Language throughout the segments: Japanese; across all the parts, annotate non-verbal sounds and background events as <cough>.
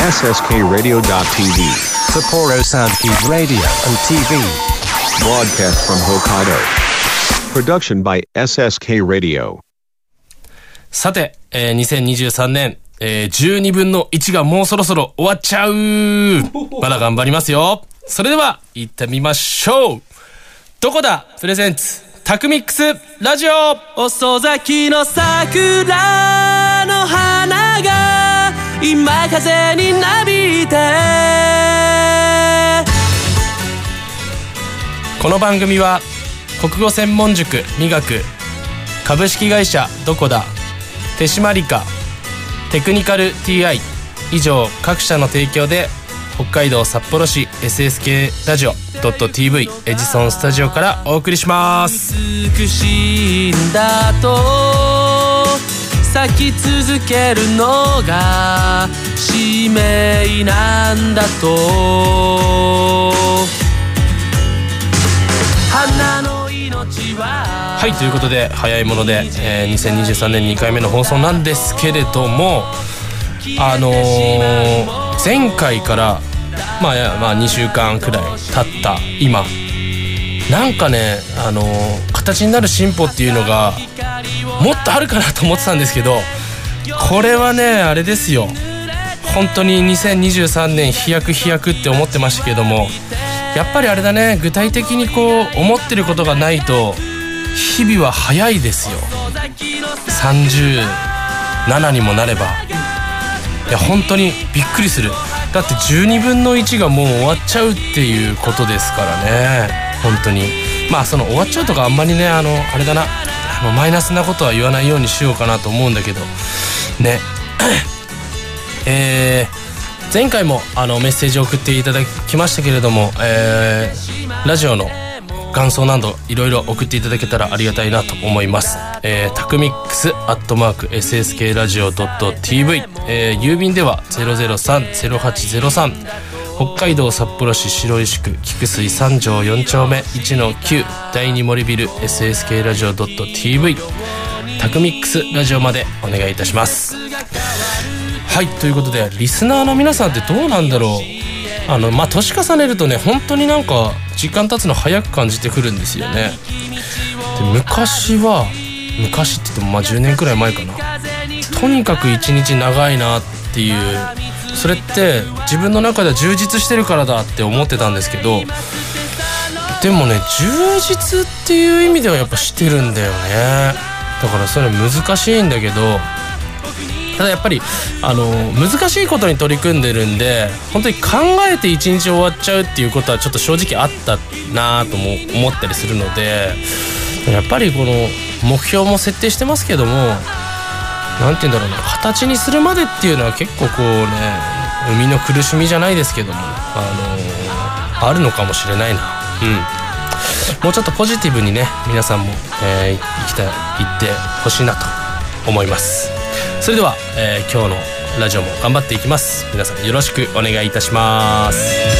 SSKRadio.tv. Sapporo Soundkeep Radio and TV. Broadcast from Hokkaido. Production by SSK Radio. さて、えー、2023年、えー、12分の1がもうそろそろ終わっちゃうまだ頑張りますよそれでは、行ってみましょうどこだプレゼンツタクミックスラジオ遅咲きの桜の花が今風になびいて。この番組は国語専門塾美学株式会社どこだ手締まりかテクニカル TI 以上各社の提供で北海道札幌市 SSK ラジオ .tv エジソンスタジオからお送りします。美しいんだと咲き続けるのが使命なんだと。花の命ははいということで早いもので、えー、2023年2回目の放送なんですけれどもあのー、前回からまあ、まあ2週間くらい経った今なんかね、あのー、形になる進歩っていうのがもっとあるかなと思ってたんですけどこれはねあれですよ。本当に2023年飛躍飛躍って思ってましたけどもやっぱりあれだね具体的にこう思ってることがないと日々は早いですよ。37にもなれば。いや本当にびっくりする。だって12分の1がもう終わっちゃうっていうことですからね。本当に。まあその終わっちゃうとかあんまりねあのあれだな。あのマイナスなことは言わないようにしようかなと思うんだけど。ね。<coughs> えー、前回もあのメッセージを送っていただきましたけれども、えー、ラジオの感想などいろいろ送っていただけたらありがたいなと思います。えー、タクミックスアットマーク SSK ラジオ .tv、えー、郵便では003-0803北海道札幌市白石区菊水三条4丁目1-9第二森ビル SSK ラジオ .tv タクミックスラジオまでお願いいたします。はいということでリスナーの皆さんってどうなんだろう。あのまあ年重ねるとね本当になんか時間経つの早く感じてくるんですよね。で昔は昔って言ってもまあ10年くらい前かな。とにかく一日長いなっていうそれって自分の中では充実してるからだって思ってたんですけどでもね充実っていう意味ではやっぱしてるんだよね。だからそれ難しいんだけどただやっぱりあの難しいことに取り組んでるんで本当に考えて一日終わっちゃうっていうことはちょっと正直あったなとも思ったりするのでやっぱりこの目標も設定してますけども何て言うんだろうな形にするまでっていうのは結構こうね生みの苦しみじゃないですけどもあのあるのかもしれないな。うん。もうちょっとポジティブにね皆さんも、えー、生きた行ってほしいなと思います。それでは、えー、今日のラジオも頑張っていきます。皆さんよろしくお願いいたします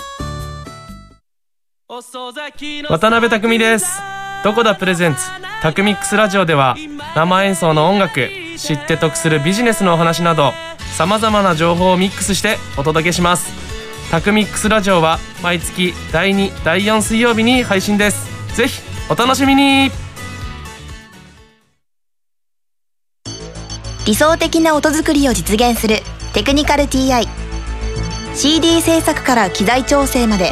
渡辺匠です。どこだプレゼンツタクミックスラジオでは生演奏の音楽知って得するビジネスのお話などさまざまな情報をミックスしてお届けします。タクミックスラジオは毎月第2第4水曜日に配信です。ぜひお楽しみに。理想的な音作りを実現するテクニカル TI CD 制作から機材調整まで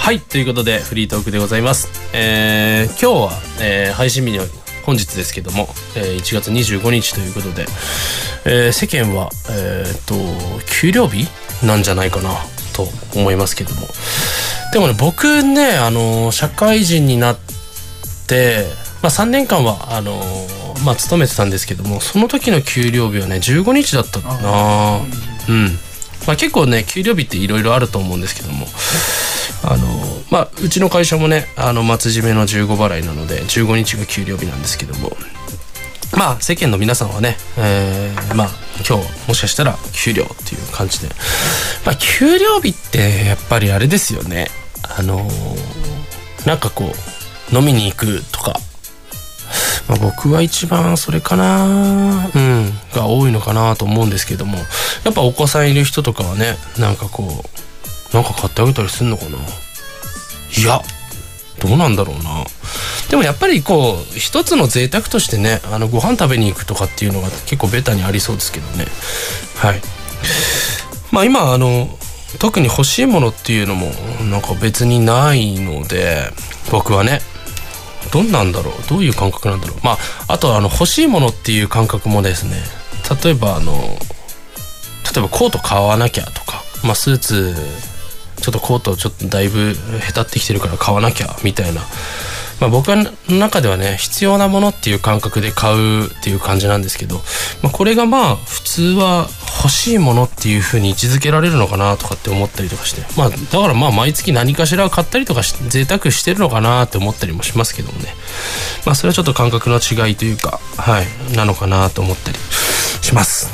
はいということでフリートークでございます。えー、今日は、えー、配信日の本日ですけども、えー、1月25日ということで、えー、世間はえー、っと給料日なんじゃないかなと思いますけども。でもね僕ねあの社会人になって、まあ、3年間はあのまあ勤めてたんですけどもその時の給料日はね15日だったな。うん、まあ、結構ね給料日っていろいろあると思うんですけどもあのまあうちの会社もねあの末締めの15払いなので15日が給料日なんですけども。まあ世間の皆さんはね、えーまあ今日もしかしたら給料っていう感じで。まあ給料日ってやっぱりあれですよね。あのなんかこう飲みに行くとか、まあ、僕は一番それかなうんが多いのかなと思うんですけども。やっぱお子さんいる人とかはねなんかこうなんか買ってあげたりすんのかな？いやどうなんだろうな。でもやっぱりこう一つの贅沢としてねあのご飯食べに行くとかっていうのが結構ベタにありそうですけどね。はい。まあ今あの特に欲しいものっていうのもなんか別にないので僕はねどんなんだろう？どういう感覚なんだろう？まああとあの欲しいものっていう感覚もですね。例えばあの例えばコート買わなきゃとか、まあ、スーツちょっとコートちょっとだいぶへたってきてるから買わなきゃみたいな、まあ、僕の中ではね必要なものっていう感覚で買うっていう感じなんですけど、まあ、これがまあ普通は欲しいものっていう風に位置づけられるのかなとかって思ったりとかしてまあだからまあ毎月何かしら買ったりとかし贅沢してるのかなって思ったりもしますけどもね。まあそれはちょっと感覚の違いというかはいなのかなと思ったりします。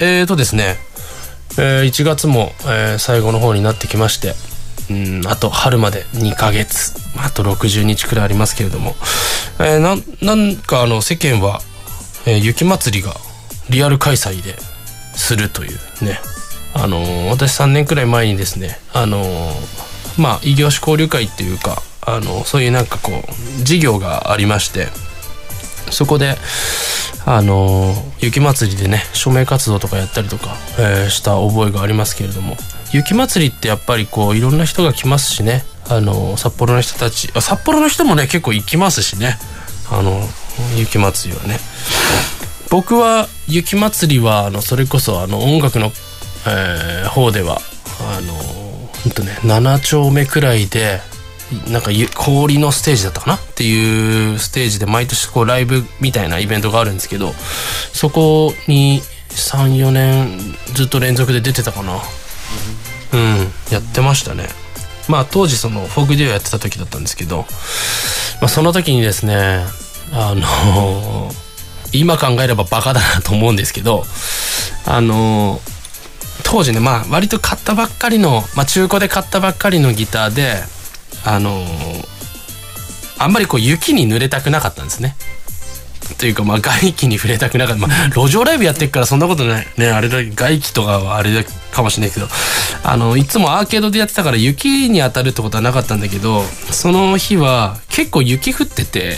えーとですね。えー1月も、えー最後の方になってきましてうんあと春まで2ヶ月。あと60日くらいありますけれども、えーななんかあの世間は、えー雪まつりがリアル開催でするというね。あのー私3年くらい前にですねあのーまあ異業種交流会っていうかあのそういうなんかこう事業がありましてそこであの雪まつりでね署名活動とかやったりとか、えーした覚えがありますけれども。雪まつりってやっぱりこういろんな人が来ますしね。あの札幌の人たち札幌の人もね結構行きますしね。あの雪まつりはね。僕は雪まつりはあのそれこそあの音楽の、えー方ではあのほんとね7丁目くらいでなんか氷のステージだったかな？っていうステージで毎年こうライブみたいなイベントがあるんですけどそこに34年ずっと連続で出てたかな。うんやってましたね。まあ当時そのフォークデュオやってた時だったんですけど、まあ、その時にですねあの今考えればバカだなと思うんですけどあの当時ねまあ割と買ったばっかりの、まあ、中古で買ったばっかりのギターであのあんまりこう雪に濡れたくなかったんですね。というかまあ外気に触れたくなかった、まあ、路上ライブやってっからそんなことないねあれだ外気とかはあれだかもしれないけどあのいつもアーケードでやってたから雪に当たるってことはなかったんだけどその日は結構雪降ってて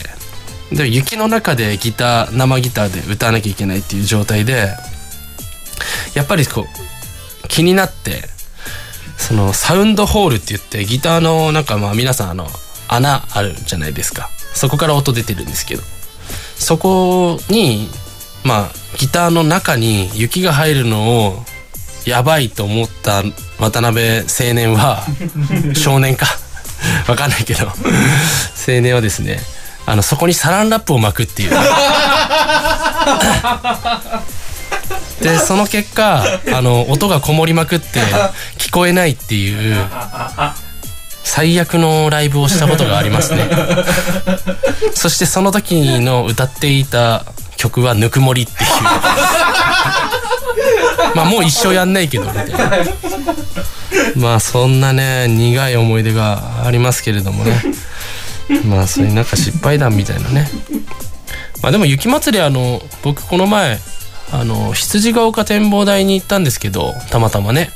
で雪の中でギター生ギターで歌わなきゃいけないっていう状態でやっぱりこう気になってそのサウンドホールって言ってギターのなんかまあ皆さんあの穴あるじゃないですか。そこから音出てるんですけど。そこにまあギターの中に雪が入るのをやばいと思った渡辺青年は <laughs> 少年か？<laughs> わかんないけど。青年はですねあのそこにサランラップを巻くっていう <laughs> でその結果あの音がこもりまくって聞こえないっていう最悪のライブをしたことがありますね。そしてその時の歌っていた曲は「ぬくもり」っていう。まあもう一生やんないけどみたいな。まあそんなね苦い思い出がありますけれどもね。まあそういうなんか失敗談みたいなね。まあでも雪まつりあの僕この前あの羊ヶ丘展望台に行ったんですけどたまたまね。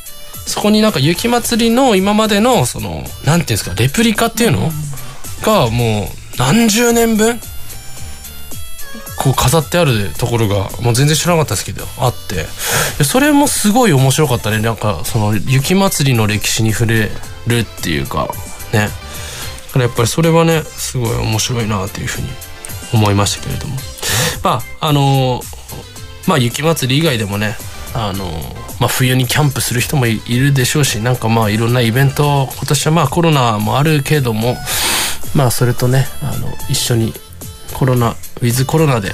そこになんか雪まつりの今までのそのなんていうんですかレプリカっていうの？がもう何十年分？こう飾ってあるところがもう全然知らなかったですけどあって。それもすごい面白かったね。なんかその雪まつりの歴史に触れるっていうかね。だからやっぱりそれはねすごい面白いなっていうふうに思いましたけれども。まああのまあ雪まつり以外でもねあのまあ、冬にキャンプする人もいるでしょうしなんかまあいろんなイベント今年はまあコロナもあるけどもまあそれとねあの一緒にコロナウィズコロナで、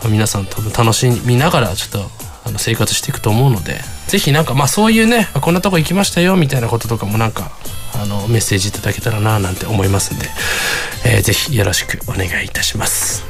まあ、皆さん多分楽しみながらちょっとあの生活していくと思うので是非なんかまあそういうねこんなとこ行きましたよみたいなこととかもなんかあのメッセージいただけたらななんて思いますんで、えー、ぜひよろしくお願いいたします。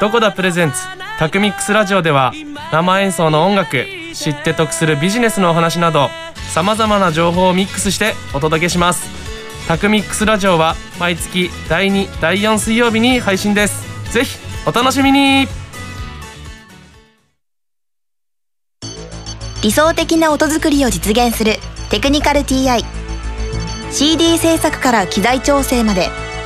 どこだプレゼンツ？タクミックスラジオでは生演奏の音楽知って得するビジネスのお話などさまざまな情報をミックスしてお届けします。タクミックスラジオは毎月第2第4水曜日に配信です。ぜひお楽しみに。理想的な音作りを実現するテクニカル TI CD 制作から機材調整まで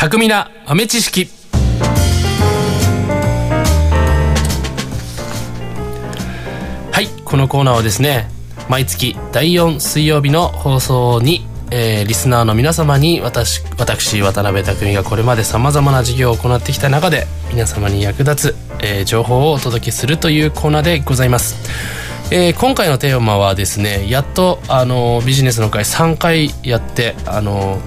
巧みな豆知識はいこのコーナーはですね毎月第4水曜日の放送に、えーリスナーの皆様に私私渡辺匠がこれまでさまざまな事業を行ってきた中で皆様に役立つ、えー情報をお届けするというコーナーでございます。えー今回のテーマはですねやっとあのビジネスの会3回やってあの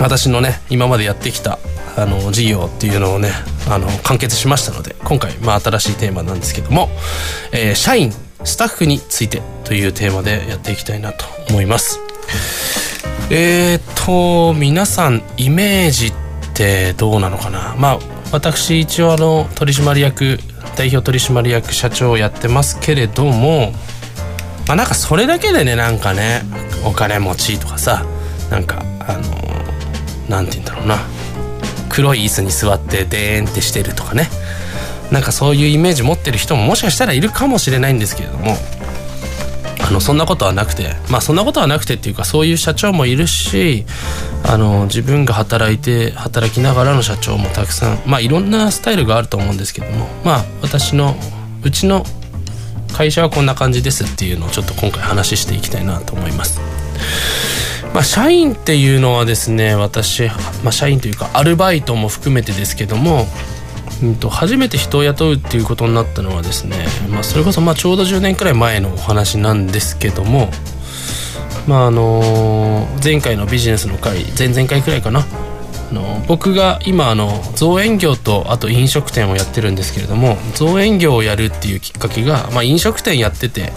私のね今までやってきたあの事業っていうのをねあの完結しましたので今回、まあ、新しいテーマなんですけども、えー社員スタッフについてというテーマでやっていきたいなと思います。えーと皆さんイメージってどうなのかな？まあ私一応あの取締役代表取締役社長をやってますけれどもまあなんかそれだけでねなんかねお金持ちとかさなんかあのなんて言うんだろうな。黒い椅子に座ってデーンってしてるとかね。なんかそういうイメージ持ってる人ももしかしたらいるかもしれないんですけれども。あのそんなことはなくて。まあそんなことはなくてっていうかそういう社長もいるしあの自分が働いて働きながらの社長もたくさん。まあいろんなスタイルがあると思うんですけども。まあ私のうちの会社はこんな感じですっていうのをちょっと今回話していきたいなと思います。まあ、社員っていうのはですね私、まあ、社員というかアルバイトも含めてですけどもうんと、初めて人を雇うっていうことになったのはですね、まあ、それこそまあちょうど10年くらい前のお話なんですけども、まああの前回のビジネスの回前々回くらいかなあの僕が今あの造園業とあと飲食店をやってるんですけれども造園業をやるっていうきっかけが、まあ、飲食店やってて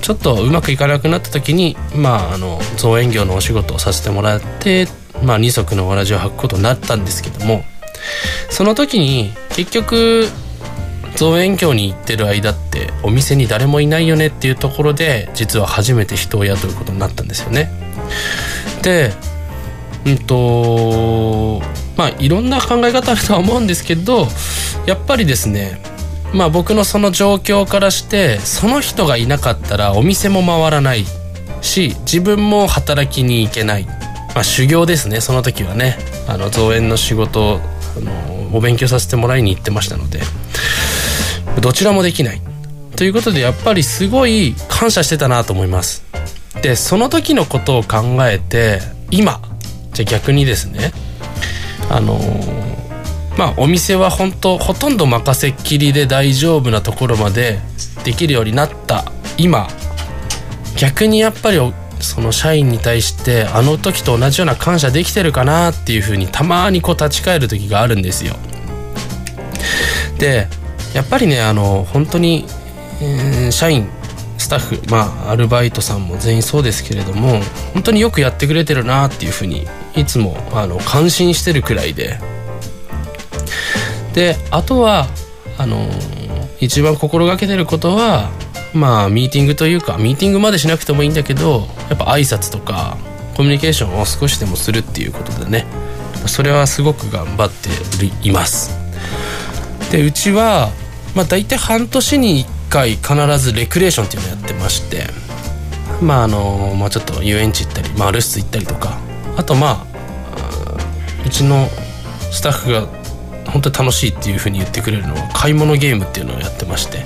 ちょっとうまくいかなくなった時に、まあ、あの造園業のお仕事をさせてもらって、まあ、二足のわらじを履くことになったんですけどもその時に結局造園業に行ってる間ってお店に誰もいないよねっていうところで実は初めて人を雇うことになったんですよね。でうんとまあいろんな考え方あるとは思うんですけどやっぱりですねまあ僕のその状況からしてその人がいなかったらお店も回らないし自分も働きに行けない、まあ、修行ですねその時はね。あの造園の仕事あのお勉強させてもらいに行ってましたので。どちらもできない。ということでやっぱりすごい感謝してたなと思います。でその時のことを考えて今じゃ逆にですねあのまあお店は本当ほとんど任せっきりで大丈夫なところまでできるようになった今逆にやっぱりその社員に対してあの時と同じような感謝できてるかなっていうふうにたまにこう立ち返る時があるんですよ。でやっぱりねあの本当に、えー、社員スタッフまあアルバイトさんも全員そうですけれども本当によくやってくれてるなっていうふうにいつもあの感心してるくらいでであとはあの一番心がけてることはまあミーティングというかミーティングまでしなくてもいいんだけどやっぱ挨拶とかコミュニケーションを少しでもするっていうことでね。それはすごく頑張っています。でうちは、まあ、大体半年に1回必ずレクレーションっていうのをやってましてまああの、まあ、ちょっと遊園地行ったり、まあ、留守行ったりとかあとまあうちのスタッフが本当に楽しいっていうふうに言ってくれるのは買い物ゲームっていうのをやってまして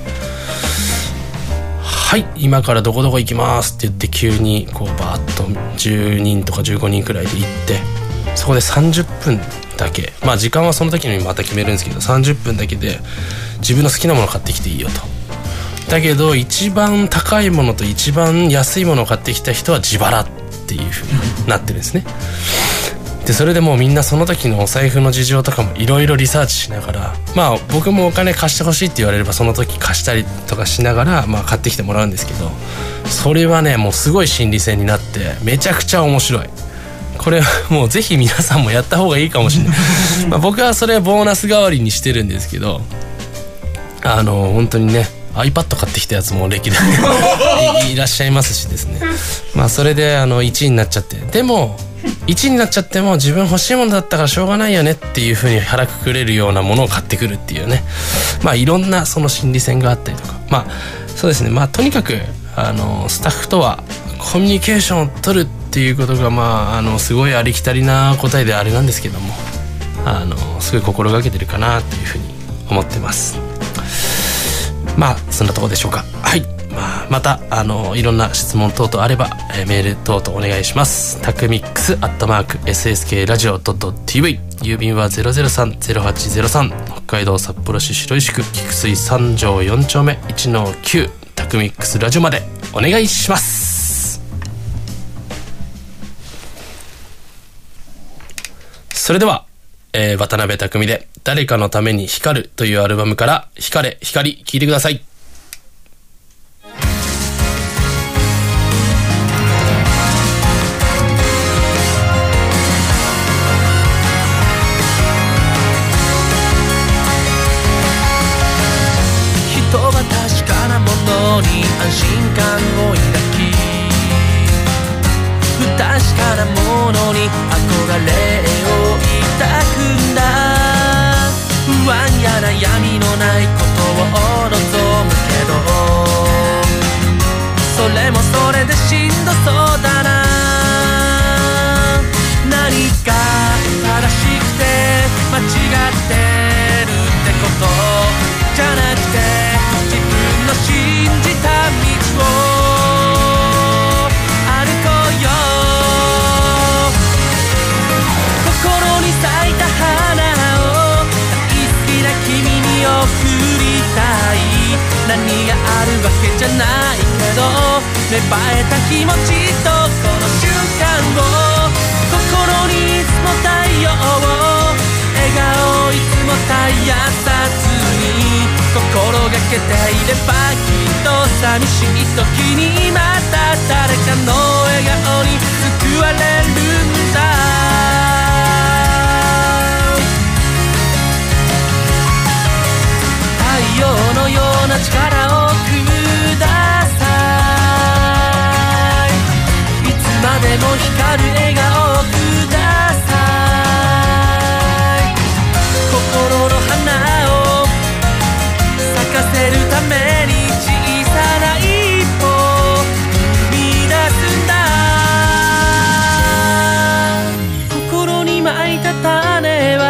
はい今からどこどこ行きます」って言って急にこうバーッと10人とか15人くらいで行ってそこで30分だけまあ時間はその時にまた決めるんですけど30分だけで自分の好きなもの買ってきていいよと。だけど一番高いものと一番安いものを買ってきた人は自腹っていうふうになってるんですね。でそれでもうみんなその時のお財布の事情とかもいろいろリサーチしながらまあ僕もお金貸してほしいって言われればその時貸したりとかしながら、まあ、買ってきてもらうんですけどそれはねもうすごい心理戦になってめちゃくちゃ面白い。これもうぜひ皆さんもやった方がいいかもしれない。<laughs> まあ僕はそれボーナス代わりにしてるんですけどあの本当にね iPad 買ってきたやつも歴代 <laughs> いらっしゃいますしですね。まあそれであの1位になっちゃって。でも1になっちゃっても自分欲しいものだったからしょうがないよねっていうふうに腹くくれるようなものを買ってくるっていうね。まあいろんなその心理戦があったりとか。まあそうですね。まあとにかくあのスタッフとはコミュニケーションを取るっていうことがまああのすごいありきたりな答えであれなんですけども。あのすごい心がけてるかなっていうふうに思ってます。まあそんなとこでしょうか。はい。ま、たあのいろんな質問等々あれば、えー、メール等々お願いします。タクミックスアットマーク SSK ラジオ .tv 郵便は003-0803北海道札幌市白石区菊水三条4丁目1-9タクミックスラジオまでお願いします。それでは、えー、渡辺匠で「誰かのために光る」というアルバムから「光れ光」聴いてください。に安心感を抱き不確かなものに憧れを抱くんだ。不安や悩みのないことを望むけどそれもそれでしんどそうだな。何か正しくて間違ってるってこと。芽生えた気持ちとこの瞬間を心にいつも太陽を笑顔いつも絶やさずに心がけていればきっと寂しい時にまた誰かの笑顔に救われるんだ太陽のような力をでも光る笑顔をくだ。さい心の花を咲かせるために小さな一歩。踏み出すんだ心にまいた種は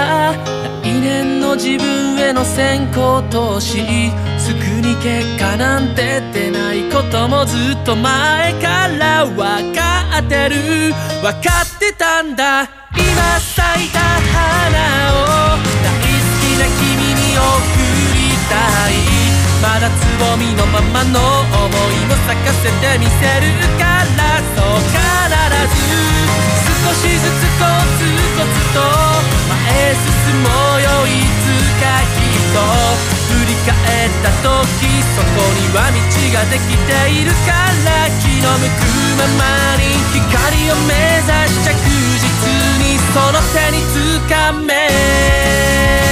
来年の自分への先行投資すぐに結果なんて出ないこともずっと前から分かってる。分かってたんだ。今咲いた花を大好きな君に贈りたい。まだつぼみのままの思いを咲かせてみせるからそう。必ず少しずつコツコツと前進もうよ。いつかきっと。振り返った時そこには道ができているから気の向くままに光を目指し着実にその手につかめ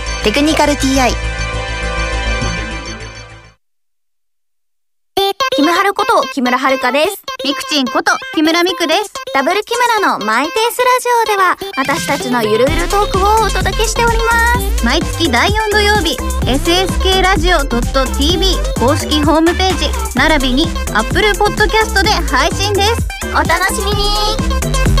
テクニカル TI」キムハルこと木村遥です。ミクチンこと木村ミクです。ダブル木村のマイペースラジオでは私たちのゆるゆるトークをお届けしております。毎月第4土曜日、SSK ラジオ .tv 公式ホームページ、並びに Apple Podcast で配信です。お楽しみに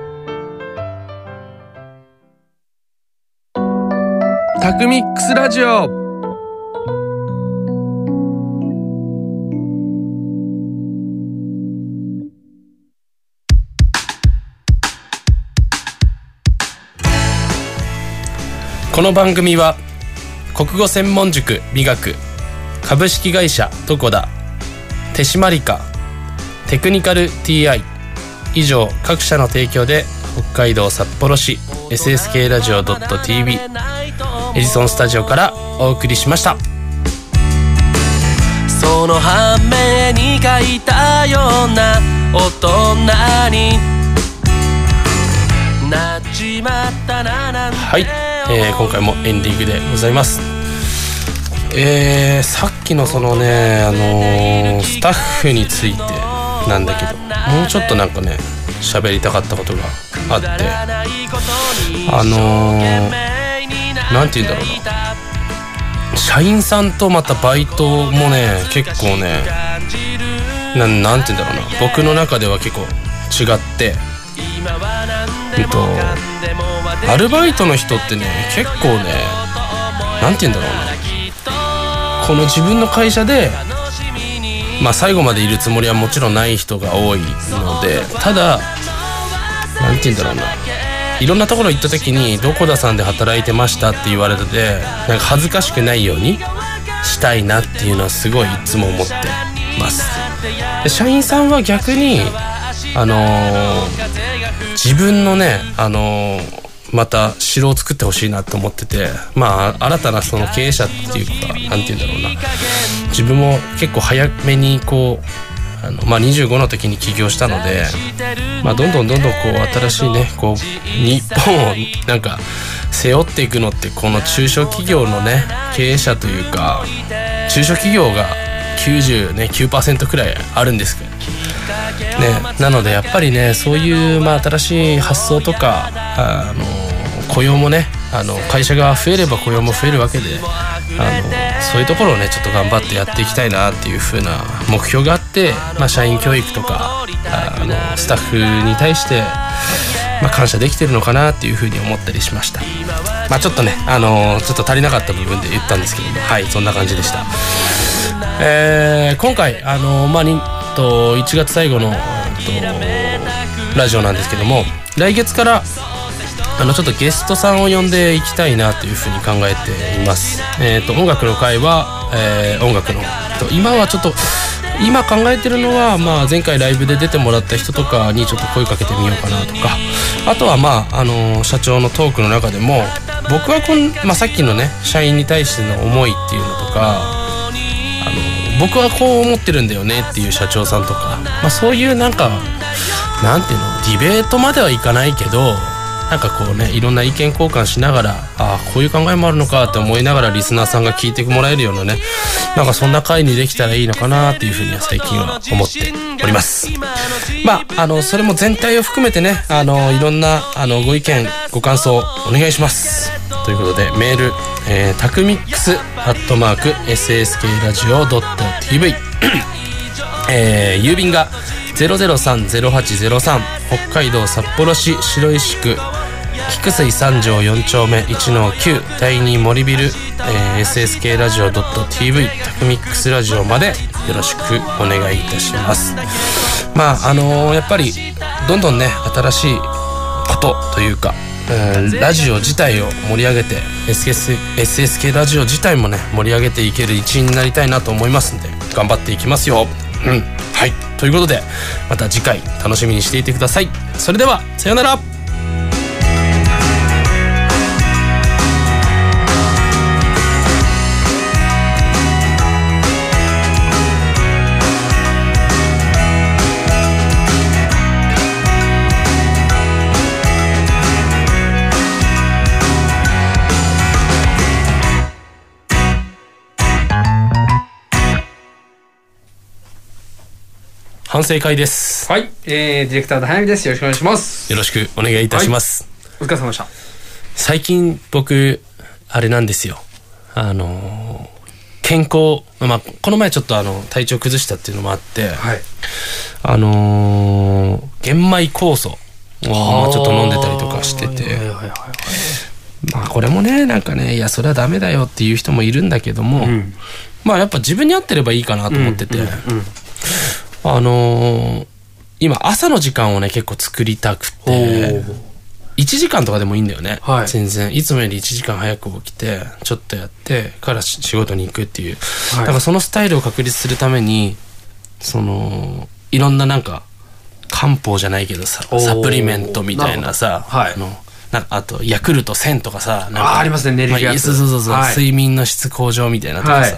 タクミックスラジオ。この番組は国語専門塾美学株式会社トコダ手締まりかテクニカル TI 以上各社の提供で北海道札幌市 SSK ラジオ .tv エジソンスタジオからお送りしました。その反面に書いたような大人に。なっちまったななんて。はい、えー今回もエンディングでございます。えー、さっきのそのねあのースタッフについてなんだけどもうちょっとなんかね喋りたかったことがあってあのー、なんて言うんだろうな。社員さんとまたバイトもね結構ねなんなんて言うんだろうな。僕の中では結構違って。えっとアルバイトの人ってね結構ねなんて言うんだろうな。この自分の会社でまあ最後までいるつもりはもちろんない人が多いのでただなんて言うんだろうな。いろんなところ行った時に「どこださんで働いてました」って言われててなんか恥ずかしくないようにしたいなっていうのはすごいいつも思ってます。で社員さんは逆にあのー自分のねあのーまた城を作ってほしいなと思っててまあ新たなその経営者っていうかなんて言うんだろうな。自分も結構早めにこうあの、まあ、25の時に起業したので、まあ、どんどんどんどんこう新しいねこう日本をなんか背負っていくのってこの中小企業のね経営者というか中小企業が99%、ね、9くらいあるんです。けどね、なのでやっぱりねそういう、まあ、新しい発想とかあの雇用もねあの会社が増えれば雇用も増えるわけであのそういうところをねちょっと頑張ってやっていきたいなっていう風な目標があって、まあ、社員教育とかあのスタッフに対して、まあ、感謝できてるのかなっていう風に思ったりしました。まあ、ちょっとねあのちょっと足りなかった部分で言ったんですけどもはいそんな感じでした。えー今回あのまあにと1月最後の、とラジオなんですけども来月からあのちょっとゲストさんを呼んでいきたいなというふうに考えています。えっ、と音楽の会は、えー音楽の今はちょっと今考えてるのは、まあ、前回ライブで出てもらった人とかにちょっと声かけてみようかなとかあとはまあ、あの社長のトークの中でも僕はこん、まあ、さっきのね社員に対しての思いっていうのとかあの僕はこう思ってるんだよねっていう社長さんとか、まあ、そういうなんかなんていうのディベートまではいかないけどなんかこうねいろんな意見交換しながらああこういう考えもあるのかって思いながらリスナーさんが聞いてもらえるようなねなんかそんな回にできたらいいのかなっていうふうには最近は思っております。まああのそれも全体を含めてねあのいろんなあのご意見ご感想お願いします。ということでメール、えー、タクミックスアットマーク SSK ラジオ .tv えー郵便が0030803北海道札幌市白石区。菊水三条4丁目1の9第2森ビル、えー SSK ラジオ .tv タクミックスラジオまでよろしくお願いいたします。まああのーやっぱりどんどんね新しいことというかうんラジオ自体を盛り上げて SS SSK ラジオ自体もね盛り上げていける一員になりたいなと思いますんで頑張っていきますよ。うんはい。ということでまた次回楽しみにしていてください。それではさようなら。反省会ですはい、えー、ディレクターの早見です。よろしくお願いします。よろしくお願いいたします、お疲れ様でした。最近僕あれなんですよあのー健康まあこの前ちょっとあの体調崩したっていうのもあって、はい。あのー玄米酵素をまあちょっと飲んでたりとかしててはいはいはいはい。まあこれもねなんかねいやそれはダメだよっていう人もいるんだけども、んまあやっぱ自分に合ってればいいかなと思ってて、あのー今朝の時間をね結構作りたくておー1時間とかでもいいんだよね。はい全然。いつもより1時間早く起きて、ちょっとやって、からし仕事に行くっていう。はいだからそのスタイルを確立するために、その、いろんななんか、漢方じゃないけどさ、サプリメントみたいなさ、はいあの、なんかあと、ヤクルト1000とかさ、なんかありますね寝れるやつまあそうそうそう、はい睡眠の質向上みたいなとかさ、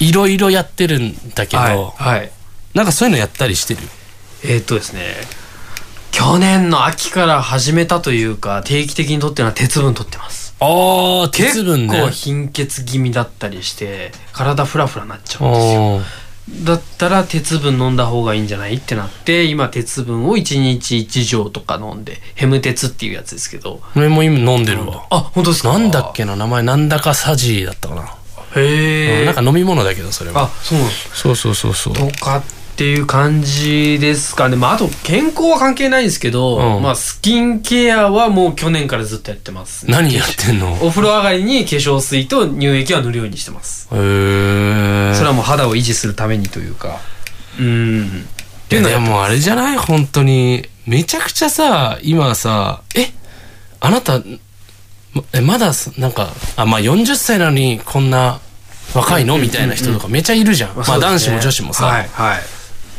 い、ろいろやってるんだけど、はい。はい。なんかそういうのやったりしてる？えーっとですね、去年の秋から始めたというか、定期的に取ってるのは鉄分取ってます。あー、鉄分ね。結構貧血気味だったりして、体フラフラなっちゃうんですよ。だったら鉄分飲んだ方がいいんじゃない？ってなって、今鉄分を1日1錠とか飲んで、ヘム鉄っていうやつですけど。俺も今飲んでるわ。あ、本当ですか？なんだっけな、名前なんだかサジーだったかな。へえ。うんなんか飲み物だけど、それは。あ、そうそうそうそうそう。とかっていう感じですかね。まあ、あと健康は関係ないんですけど、うんまあ、スキンケアはもう去年からずっとやってます、何やってんの？お風呂上がりに化粧水と乳液は塗るようにしてます。へー。それはもう肌を維持するためにというか。うん。いやでもあれじゃない？本当に。めちゃくちゃさ、今さ、え？あなた、まえまだす、なんか、あ、まあ40歳なのにこんな若いの？みたいな人とかめちゃいるじゃん。まあ男子も女子もさ。はい、はい。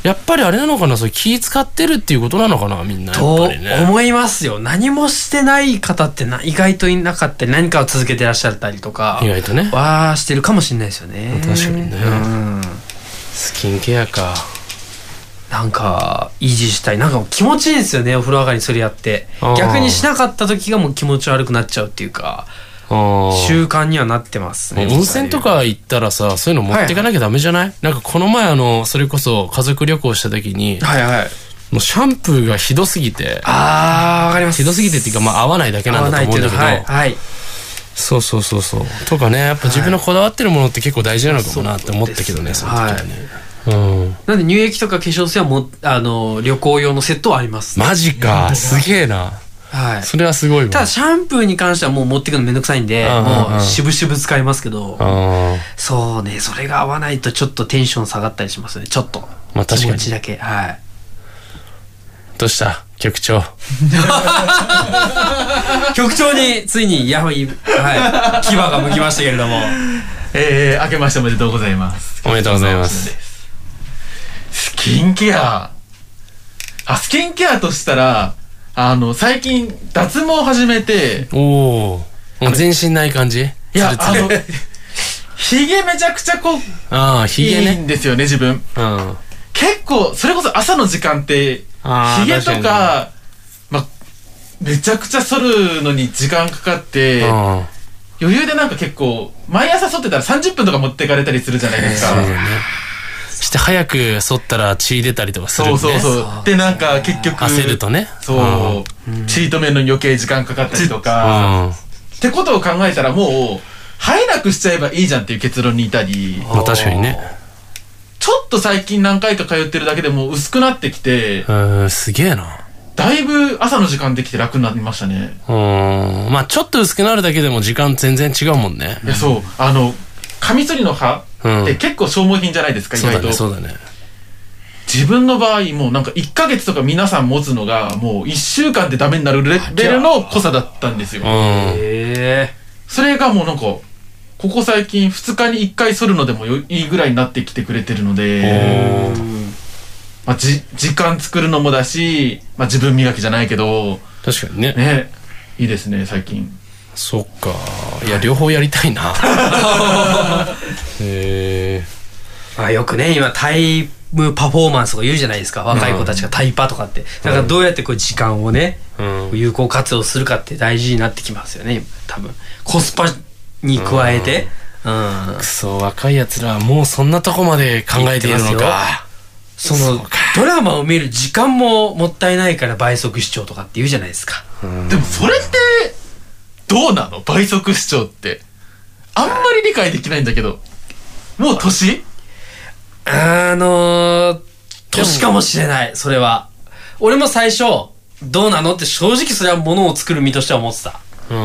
やっぱりあれなのかなそれ気使ってるっていうことなのかなみんな。やっとぱりね。思いますよ。何もしてない方ってな意外といなかったり、何かを続けてらっしゃったりとか、意外とね。はしてるかもしれないですよね。確かにねうん。スキンケアか。なんか、維持したい。なんか気持ちいいんですよね、お風呂上がりにそれやって。逆にしなかった時がもう気持ち悪くなっちゃうっていうか、習慣にはなってますね。温泉とか行ったらさ、そういうの持っていかなきゃダメじゃない、なんかこの前あの、それこそ家族旅行した時に、はいはい。もうシャンプーがひどすぎて、あー、わかります。ひどすぎてっていうか、まあ合わないだけなんだと思うんだけど、合わないっていうのははい。はい。そうそうそうそう。とかね、やっぱ自分のこだわってるものって結構大事なのかもなって思ったけどね、その時はね。うん。なんで乳液とか化粧水はもう、あの、旅行用のセットはあります？マジか、すげえな。はい。それはすごいわ。ただシャンプーに関してはもう持ってくのめんどくさいんで、もう渋々使いますけど、あそうね、それが合わないとちょっとテンション下がったりしますね、ちょっと。まあ確かに気持ちだけ。はい。ーどうした？局長。<laughs> 局長についにヤホイ、はい、牙が向きましたけれども。えー、明けましておめでとうございます。おめでとうございます。スキンケア。あ、スキンケアとしたら、あの、最近、脱毛始めて、おお。全身ない感じ？いや、あのツルツル、ヒゲめちゃくちゃこう、ああ、ヒゲいいね。んですよね、自分。うん。結構、それこそ朝の時間って、あーヒゲと確かか、まあ、めちゃくちゃ剃るのに時間かかって、うん。余裕でなんか結構、毎朝剃ってたら30分とか持ってかれたりするじゃないですか。そうだね。して早く剃ったら血出たりとかするそう。そうそう。で、なんか結局、焦るとね。そう、チートメントに余計時間かかったりとうか、ん。ってことを考えたらもう、生えなくしちゃえばいいじゃんっていう結論にいたり、まあ確かにね。ちょっと最近何回か通ってるだけでもう薄くなってきて、うん、すげえな。だいぶ朝の時間できて楽になりましたね。うん。まあちょっと薄くなるだけでも時間全然違うもんね。いや、そう、あの、カミソリの刃うんって結構消耗品じゃないですか、意外と。そうだね。自分の場合、もうなんか1ヶ月とか皆さん持つのが、もう1週間でダメになるレベルの濃さだったんですよ。うん。えそれがもうなんか、ここ最近2日に1回剃るのでもよいいぐらいになってきてくれてるので、まあ、じ、時間作るのもだし、まあ自分磨きじゃないけど、確かにね。ね、いいですね、最近。そっか。いや、両方やりたいな。<laughs> へえ。まあよくね、今タイムパフォーマンスとか言うじゃないですか。若い子たちがタイパとかって。だからどうやってこう時間をね、うん。有効活用するかって大事になってきますよね、多分。コスパに加えて。うん。くそ、若い奴らはもうそんなとこまで考えているのか。その、ドラマを見る時間ももったいないから倍速視聴とかって言うじゃないですか。でもそれって、どうなの？倍速視聴って。あんまり理解できないんだけど。もう年？あのー、年かもしれない、それは。俺も最初、どうなの？って正直それはものを作る身としては思ってた。うん。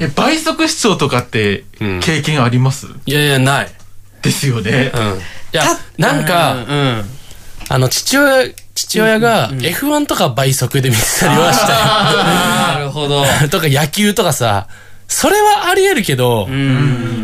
え、倍速視聴とかってうん経験あります、いやいや、ない。ですよね。うん。いや、なんか、うん。あの、父親、父父親が F1 とか倍速で見てたりはしたよ。なるほど。<laughs> とか野球とかさ、それはあり得るけど、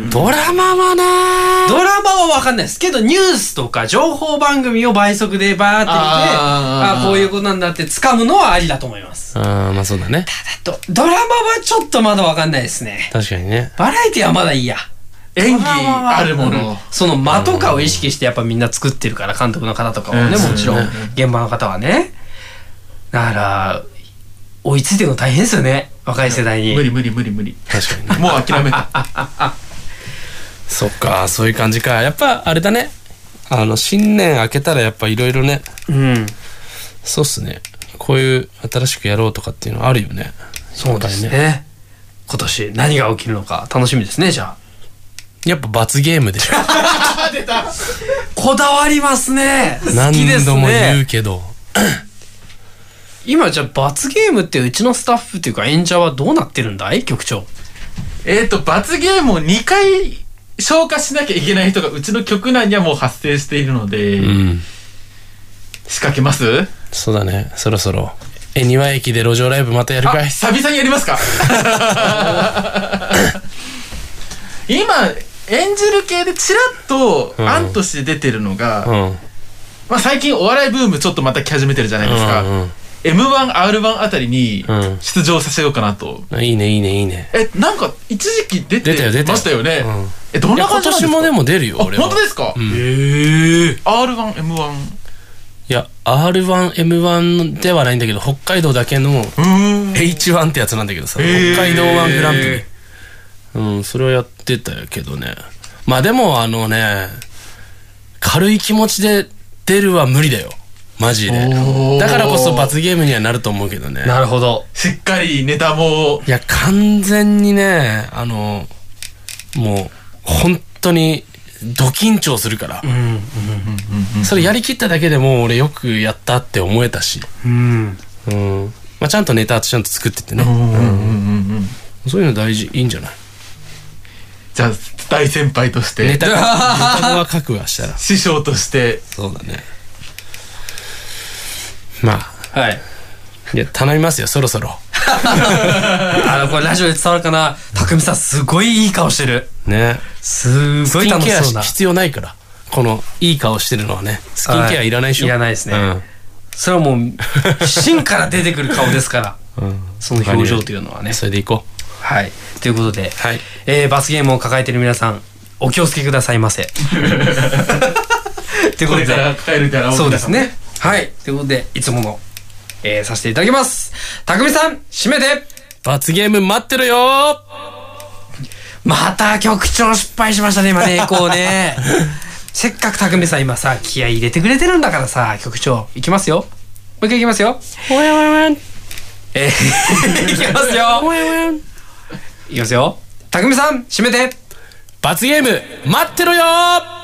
ドラマはなドラマはわかんないですけど、ニュースとか情報番組を倍速でバーって見て、あーあこういうことなんだって掴むのはありだと思います。あーまあそうだね。ドドラマはちょっとまだわかんないですね。確かにね。バラエティはまだいいや。演技あるもうんの。その間とかを意識してやっぱみんな作ってるから、監督の方とかはね、うんもちろん現場の方はね。だから、追いついてるの大変ですよね、若い世代に。無理無理無理無理。確かにね。もう諦めた。<laughs> そっか、そういう感じか。やっぱあれだね。あの、新年明けたらやっぱいろいろね。うん。そうっすね。こういう新しくやろうとかっていうのはあるよね。そうですやっぱりね。今年何が起きるのか楽しみですね、じゃあ。やっぱ罰ゲームでしょ。<laughs> こだわりますね。好何きです度も言ねう。けど。今じゃあ罰ゲームってうちのスタッフっていうか演者はどうなってるんだい？局長。えっと、罰ゲームを2回消化しなきゃいけない人がうちの局内にはもう発生しているので、うん。仕掛けます？そうだね。そろそろ。え、庭駅で路上ライブまたやるかいあ、久々にやりますか？<laughs> 今、演じる系でチラッとうん案として出てるのが、うん。まあ最近お笑いブームちょっとまた来始めてるじゃないですか。うんうん M1、R1 あたりにうん出場させようかなと。いいね、いいね、いいね。え、なんか一時期出て。ましたよね。うんえ、どんな感じですか？年もでも出るよ、あ、俺は。本当ですか、うんへえ。?R1、M1。いや、R1、M1 ではないんだけど、北海道だけの H1 ってやつなんだけどさ、北海道1グランプリ。うん、それをやってたけどね。まあでも、あのね、軽い気持ちで出るは無理だよ。マジで。だからこそ罰ゲームにはなると思うけどね。なるほど。しっかりネタも、いや、完全にね、あの、もう、本当に、ド緊張するから。それやりきっただけでもう俺よくやったって思えたし。うん。うん。まあ、ちゃんとネタちゃんと作ってってね。うんうんうんうんそういうの大事、いいんじゃない？じゃあ、大先輩として、ネタは書くわしたら。師匠として、そうだね。まあ。はい。いや、頼みますよ、そろそろ。<laughs> あの、これラジオで伝わるかな？匠さんすごいいい顔してる。ね。すスごいキンケア楽しそうな。必要ないから。この、いい顔してるのはね。スキンケアいらないでしょ。いらないですねうん。それはもう、芯から出てくる顔ですから。<laughs> うん。その表情というのはね。それでいこはい。ということで、う。はい。えー、罰ゲームを抱えている皆さん、お気をつけくださいませ。<laughs> ということで、これから帰るから、そうですね。はい。ということで、いつもの、えー、させていただきます。たくみさん、締めて罰ゲーム待ってるよまた局長失敗しましたね、今ね、<laughs> こうね。せっかくたくみさん今さ、気合い入れてくれてるんだからさ、局長、いきますよ。もう一回いきますよ。おやおやおやえー、<laughs> いきますよ。おやおやいきますよ。たくみさん、締めて罰ゲーム待ってろよ